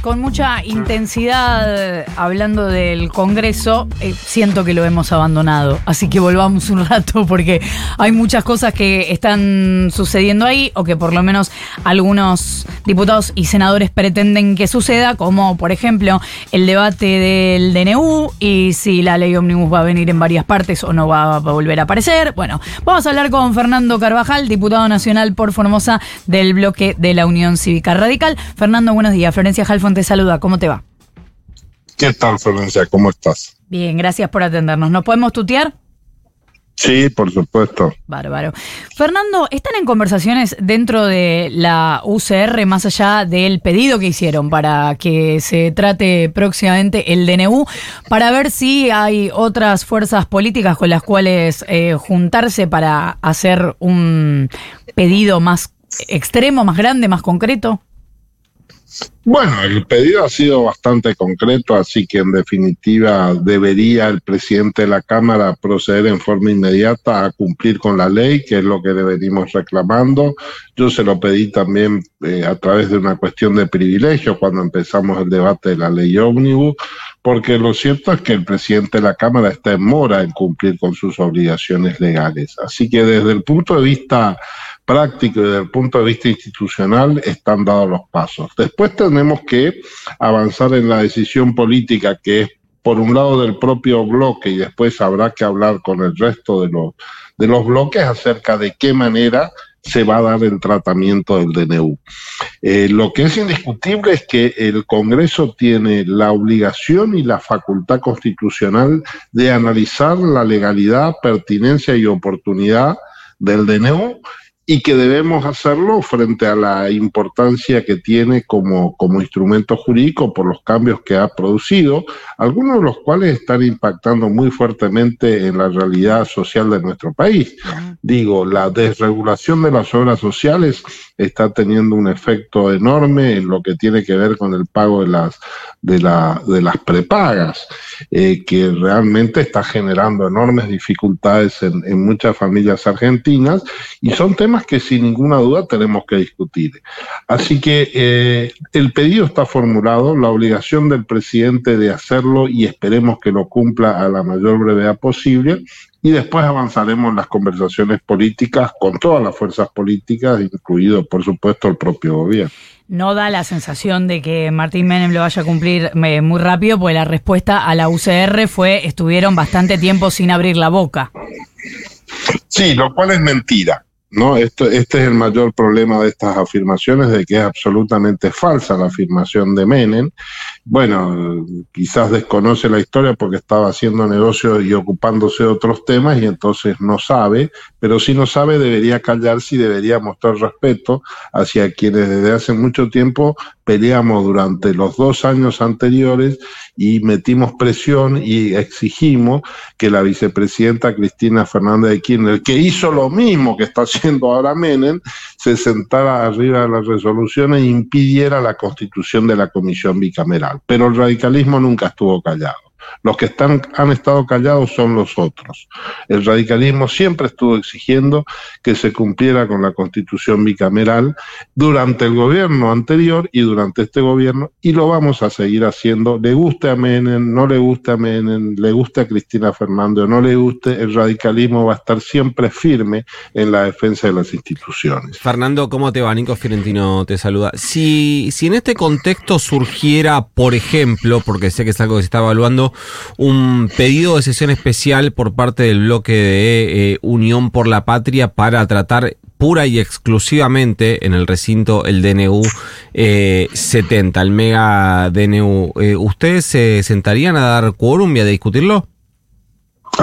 con mucha intensidad hablando del Congreso. Eh, siento que lo hemos abandonado, así que volvamos un rato porque hay muchas cosas que están sucediendo ahí o que por lo menos algunos diputados y senadores pretenden que suceda, como por ejemplo el debate del DNU y si la ley ómnibus va a venir en varias partes o no va a volver a aparecer. Bueno, vamos a hablar con Fernando Carvajal, diputado nacional por Formosa del bloque de la Unión Cívica Radical. Fernando, buenos días. Florencia te saluda. ¿Cómo te va? ¿Qué tal, Florencia? ¿Cómo estás? Bien, gracias por atendernos. ¿Nos podemos tutear? Sí, por supuesto. Bárbaro. Fernando, ¿están en conversaciones dentro de la UCR más allá del pedido que hicieron para que se trate próximamente el DNU para ver si hay otras fuerzas políticas con las cuales eh, juntarse para hacer un pedido más extremo, más grande, más concreto? Bueno, el pedido ha sido bastante concreto, así que en definitiva debería el presidente de la Cámara proceder en forma inmediata a cumplir con la ley, que es lo que venimos reclamando. Yo se lo pedí también eh, a través de una cuestión de privilegio cuando empezamos el debate de la ley ómnibus, porque lo cierto es que el presidente de la Cámara está en mora en cumplir con sus obligaciones legales. Así que desde el punto de vista práctico y desde el punto de vista institucional están dados los pasos. Después tenemos que avanzar en la decisión política que es por un lado del propio bloque y después habrá que hablar con el resto de los, de los bloques acerca de qué manera se va a dar el tratamiento del DNU. Eh, lo que es indiscutible es que el Congreso tiene la obligación y la facultad constitucional de analizar la legalidad, pertinencia y oportunidad del DNU y que debemos hacerlo frente a la importancia que tiene como, como instrumento jurídico por los cambios que ha producido, algunos de los cuales están impactando muy fuertemente en la realidad social de nuestro país. Digo, la desregulación de las obras sociales está teniendo un efecto enorme en lo que tiene que ver con el pago de las, de la, de las prepagas, eh, que realmente está generando enormes dificultades en, en muchas familias argentinas y son temas que sin ninguna duda tenemos que discutir. Así que eh, el pedido está formulado, la obligación del presidente de hacerlo y esperemos que lo cumpla a la mayor brevedad posible y después avanzaremos en las conversaciones políticas con todas las fuerzas políticas, incluido por supuesto el propio gobierno. No da la sensación de que Martín Menem lo vaya a cumplir eh, muy rápido, porque la respuesta a la UCR fue estuvieron bastante tiempo sin abrir la boca. Sí, lo cual es mentira. ¿No? Esto, este es el mayor problema de estas afirmaciones, de que es absolutamente falsa la afirmación de Menem. Bueno, quizás desconoce la historia porque estaba haciendo negocios y ocupándose de otros temas y entonces no sabe, pero si no sabe debería callarse y debería mostrar respeto hacia quienes desde hace mucho tiempo peleamos durante los dos años anteriores y metimos presión y exigimos que la vicepresidenta Cristina Fernández de Kirchner, que hizo lo mismo que está haciendo ahora Menem, se sentara arriba de las resoluciones e impidiera la constitución de la comisión bicameral. Pero el radicalismo nunca estuvo callado. Los que están, han estado callados son los otros. El radicalismo siempre estuvo exigiendo que se cumpliera con la constitución bicameral durante el gobierno anterior y durante este gobierno y lo vamos a seguir haciendo. Le guste a Menem, no le guste a Menem, le guste a Cristina Fernández o no le guste, el radicalismo va a estar siempre firme en la defensa de las instituciones. Fernando, ¿cómo te va? Nico Fiorentino te saluda. Si, si en este contexto surgiera, por ejemplo, porque sé que es algo que se está evaluando, un pedido de sesión especial por parte del bloque de eh, Unión por la Patria para tratar pura y exclusivamente en el recinto el DNU 70, el mega DNU. Eh, ¿Ustedes se sentarían a dar quórum y a discutirlo?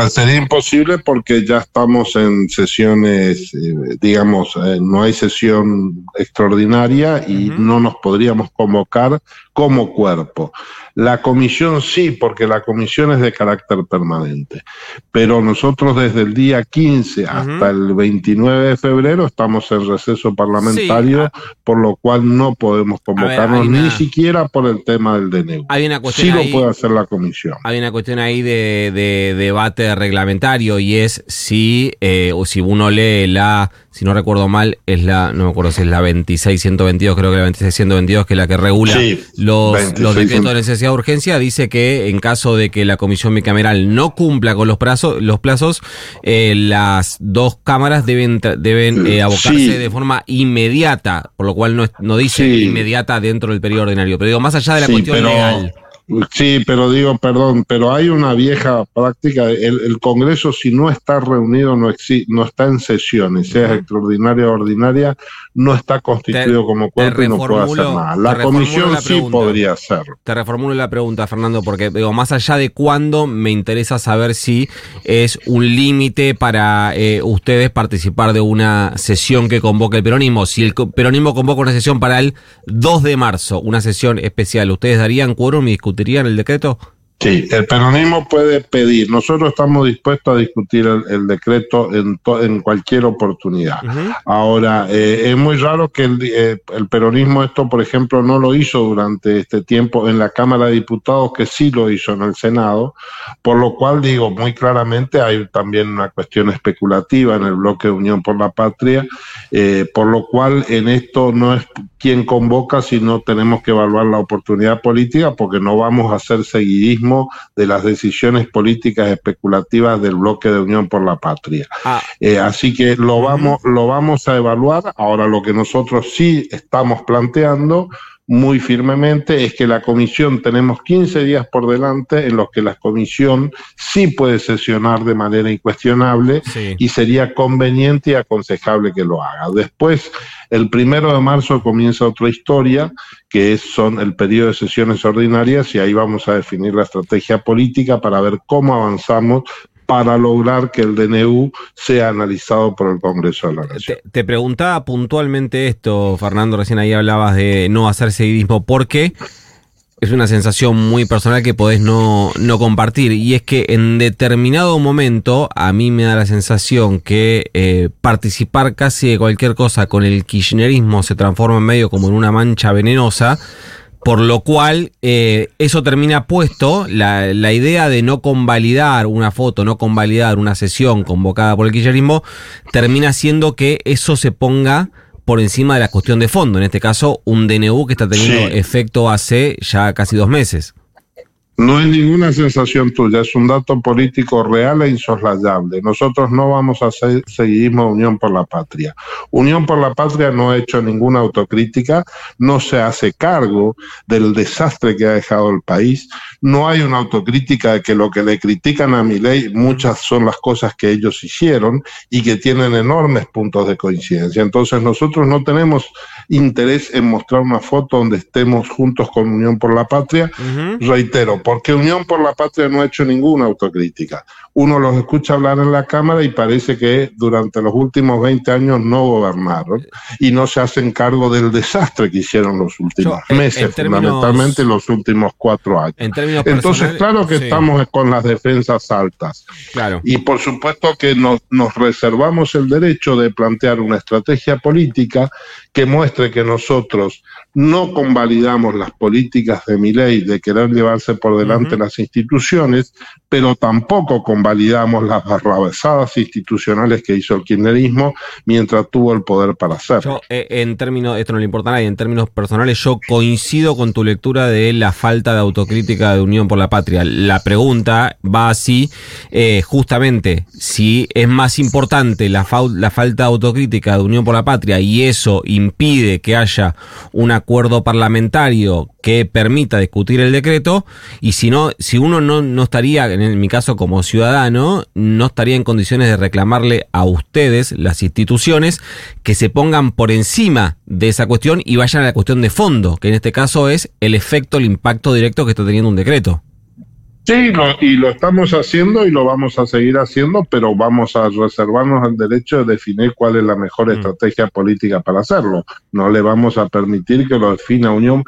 Sería imposible porque ya estamos en sesiones, eh, digamos, no hay sesión extraordinaria y no nos podríamos convocar como cuerpo. La comisión sí, porque la comisión es de carácter permanente. Pero nosotros desde el día 15 hasta el 29 de febrero estamos en receso parlamentario, ah. por lo cual no podemos convocarnos ni siquiera por el tema del DNU. Hay una cuestión sí lo puede hacer la comisión. Hay una cuestión ahí de, debate reglamentario y es si, eh, o si uno lee la si no recuerdo mal, es la, no me acuerdo si es la 26122, creo que la 26122, que es la que regula los, 26. los decretos de necesidad de urgencia, dice que en caso de que la comisión bicameral no cumpla con los plazos, los plazos eh, las dos cámaras deben, deben eh, abocarse Sí. de forma inmediata, por lo cual no, no dice Sí. inmediata dentro del periodo ordinario. Pero digo, más allá de la Sí, cuestión pero- legal. Sí, pero digo, perdón, pero hay una vieja práctica. El, el Congreso, si no está reunido, no, exi- no está en sesiones, sea extraordinaria o ordinaria, no está constituido Te- como cuerpo y no puede hacer nada. La comisión la sí podría hacerlo. Te reformulo la pregunta, Fernando, porque digo, más allá de cuándo, me interesa saber si es un límite para eh, ustedes participar de una sesión que convoque el peronismo. Si el peronismo convoca una sesión para el 2 de marzo, una sesión especial, ¿ustedes darían quórum y discutirían el decreto? Sí, el peronismo puede pedir. Nosotros estamos dispuestos a discutir el, el decreto en, to- en cualquier oportunidad. Ahora, eh, es muy raro que el, eh, el peronismo esto, por ejemplo, no lo hizo durante este tiempo en la Cámara de Diputados, que sí lo hizo en el Senado, por lo cual digo muy claramente hay también una cuestión especulativa en el bloque de Unión por la Patria, eh, por lo cual en esto no es quien convoca, sino tenemos que evaluar la oportunidad política, porque no vamos a hacer seguidismo de las decisiones políticas especulativas del bloque de Unión por la Patria. Ah, Eh, así que lo vamos, lo vamos a evaluar. Ahora lo que nosotros sí estamos planteando muy firmemente es que la comisión tenemos 15 días por delante en los que la comisión sí puede sesionar de manera incuestionable sí. y sería conveniente y aconsejable que lo haga. Después, el primero de marzo comienza otra historia, que es, son el periodo de sesiones ordinarias, y ahí vamos a definir la estrategia política para ver cómo avanzamos para lograr que el DNU sea analizado por el Congreso de la Nación. Te, te preguntaba puntualmente esto, Fernando, recién ahí hablabas de no hacer seguidismo, porque es una sensación muy personal que podés no, no compartir, y es que en determinado momento a mí me da la sensación que eh, participar casi de cualquier cosa con el kirchnerismo se transforma en medio como en una mancha venenosa, por lo cual eh, eso termina puesto, la, la idea de no convalidar una foto, no convalidar una sesión convocada por el kirchnerismo, termina siendo que eso se ponga por encima de la cuestión de fondo, en este caso un DNU que está teniendo Sí. efecto hace ya casi dos meses. No es ninguna sensación tuya, es un dato político real e insoslayable. Nosotros no vamos a hacer seguidismo de Unión por la Patria. Unión por la Patria no ha hecho ninguna autocrítica, no se hace cargo del desastre que ha dejado el país, no hay una autocrítica de que lo que le critican a mi ley, muchas son las cosas que ellos hicieron y que tienen enormes puntos de coincidencia. Entonces nosotros no tenemos interés en mostrar una foto donde estemos juntos con Unión por la Patria, reitero, porque Unión por la Patria no ha hecho ninguna autocrítica. Uno los escucha hablar en la Cámara y parece que durante los últimos 20 años no gobernaron y no se hacen cargo del desastre que hicieron los últimos Yo, meses, en términos- fundamentalmente los últimos cuatro años. En Entonces, claro que sí, estamos con las defensas altas. Claro. Y por supuesto que nos, nos reservamos el derecho de plantear una estrategia política que muestre que nosotros no convalidamos las políticas de mi ley de querer llevarse por delante las instituciones, pero tampoco convalidamos las barrabasadas institucionales que hizo el kirchnerismo mientras tuvo el poder para hacerlo. Yo, eh, en términos, esto no le importa a nadie, en términos personales, yo coincido con tu lectura de la falta de autocrítica de Unión por la Patria. La pregunta va así, eh, justamente, si es más importante la, la falta de autocrítica de Unión por la Patria y eso impide que haya un acuerdo parlamentario que permita discutir el decreto, y si no, si uno no, no estaría, en mi caso como ciudadano, no estaría en condiciones de reclamarle a ustedes, las instituciones, que se pongan por encima de esa cuestión y vayan a la cuestión de fondo, que en este caso es el efecto, el impacto directo que está teniendo un decreto. Sí, lo- y lo estamos haciendo y lo vamos a seguir haciendo, pero vamos a reservarnos el derecho de definir cuál es la mejor Mm. estrategia política para hacerlo. No le vamos a permitir que lo defina Unión.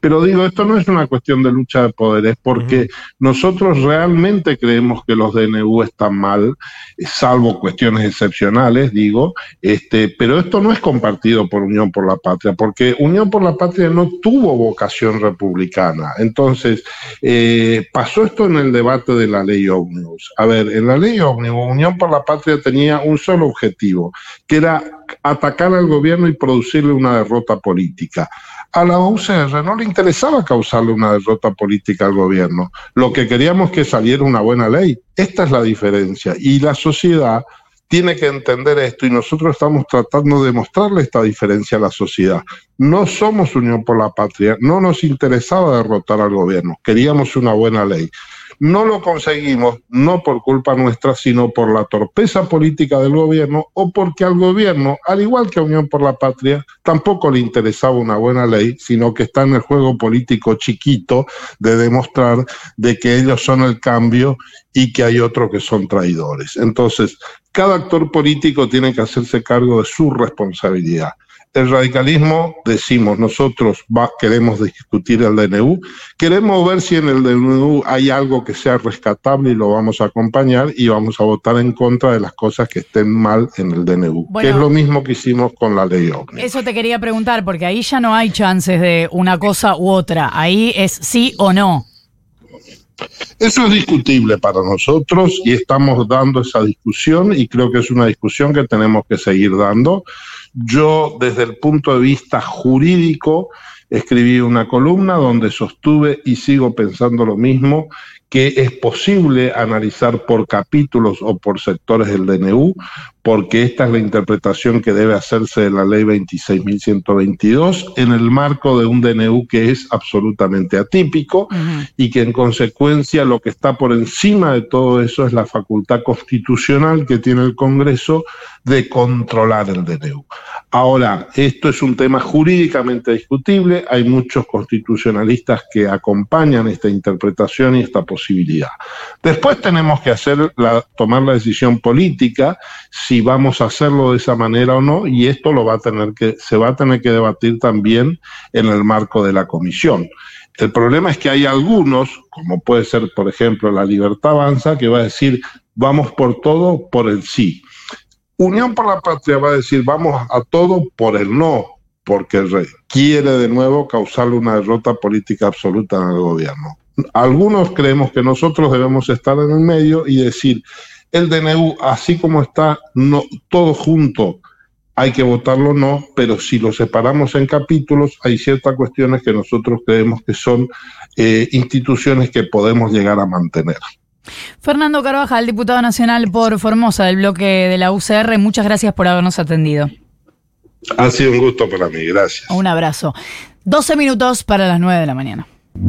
Pero digo, esto no es una cuestión de lucha de poderes, porque nosotros realmente creemos que los DNU están mal, salvo cuestiones excepcionales, digo, este, pero esto no es compartido por Unión por la Patria, porque Unión por la Patria no tuvo vocación republicana. Entonces, eh, pasó esto en el debate de la ley Omnibus. A ver, en la ley Omnibus, Unión por la Patria tenía un solo objetivo, que era atacar al gobierno y producirle una derrota política. A la UCR no le interesaba causarle una derrota política al gobierno. Lo que queríamos que saliera una buena ley. Esta es la diferencia. Y la sociedad tiene que entender esto y nosotros estamos tratando de mostrarle esta diferencia a la sociedad. No somos Unión por la Patria, no nos interesaba derrotar al gobierno, queríamos una buena ley. No lo conseguimos, no por culpa nuestra, sino por la torpeza política del gobierno o porque al gobierno, al igual que a Unión por la Patria, tampoco le interesaba una buena ley, sino que está en el juego político chiquito de demostrar de que ellos son el cambio y que hay otros que son traidores. Entonces, cada actor político tiene que hacerse cargo de su responsabilidad. El radicalismo, decimos, nosotros queremos discutir el DNU, queremos ver si en el DNU hay algo que sea rescatable y lo vamos a acompañar y vamos a votar en contra de las cosas que estén mal en el DNU, que es lo mismo que hicimos con la ley OVNI. Eso te quería preguntar, porque ahí ya no hay chances de una cosa u otra, ahí es sí o no. Eso es discutible para nosotros y estamos dando esa discusión y creo que es una discusión que tenemos que seguir dando. Yo, desde el punto de vista jurídico, escribí una columna donde sostuve y sigo pensando lo mismo, que es posible analizar por capítulos o por sectores del DNU, porque esta es la interpretación que debe hacerse de la ley 26.122 en el marco de un DNU que es absolutamente atípico y que en consecuencia lo que está por encima de todo eso es la facultad constitucional que tiene el Congreso de controlar el DNU. Ahora, esto es un tema jurídicamente discutible, hay muchos constitucionalistas que acompañan esta interpretación y esta posibilidad. Después tenemos que hacer la, tomar la decisión política si vamos a hacerlo de esa manera o no, y esto lo va a tener que, se va a tener que debatir también en el marco de la comisión. El problema es que hay algunos, como puede ser, por ejemplo, la Libertad Avanza, que va a decir, vamos por todo por el sí. Unión por la Patria va a decir, vamos a todo por el no, porque quiere de nuevo causarle una derrota política absoluta en el gobierno. Algunos creemos que nosotros debemos estar en el medio y decir, el DNU, así como está, no, todo junto, hay que votarlo no, pero si lo separamos en capítulos, hay ciertas cuestiones que nosotros creemos que son eh, instituciones que podemos llegar a mantener. Fernando Carvajal, diputado nacional por Formosa del bloque de la UCR, muchas gracias por habernos atendido. Ha sido un gusto para mí, gracias. Un abrazo. 12 minutos para las 9 de la mañana.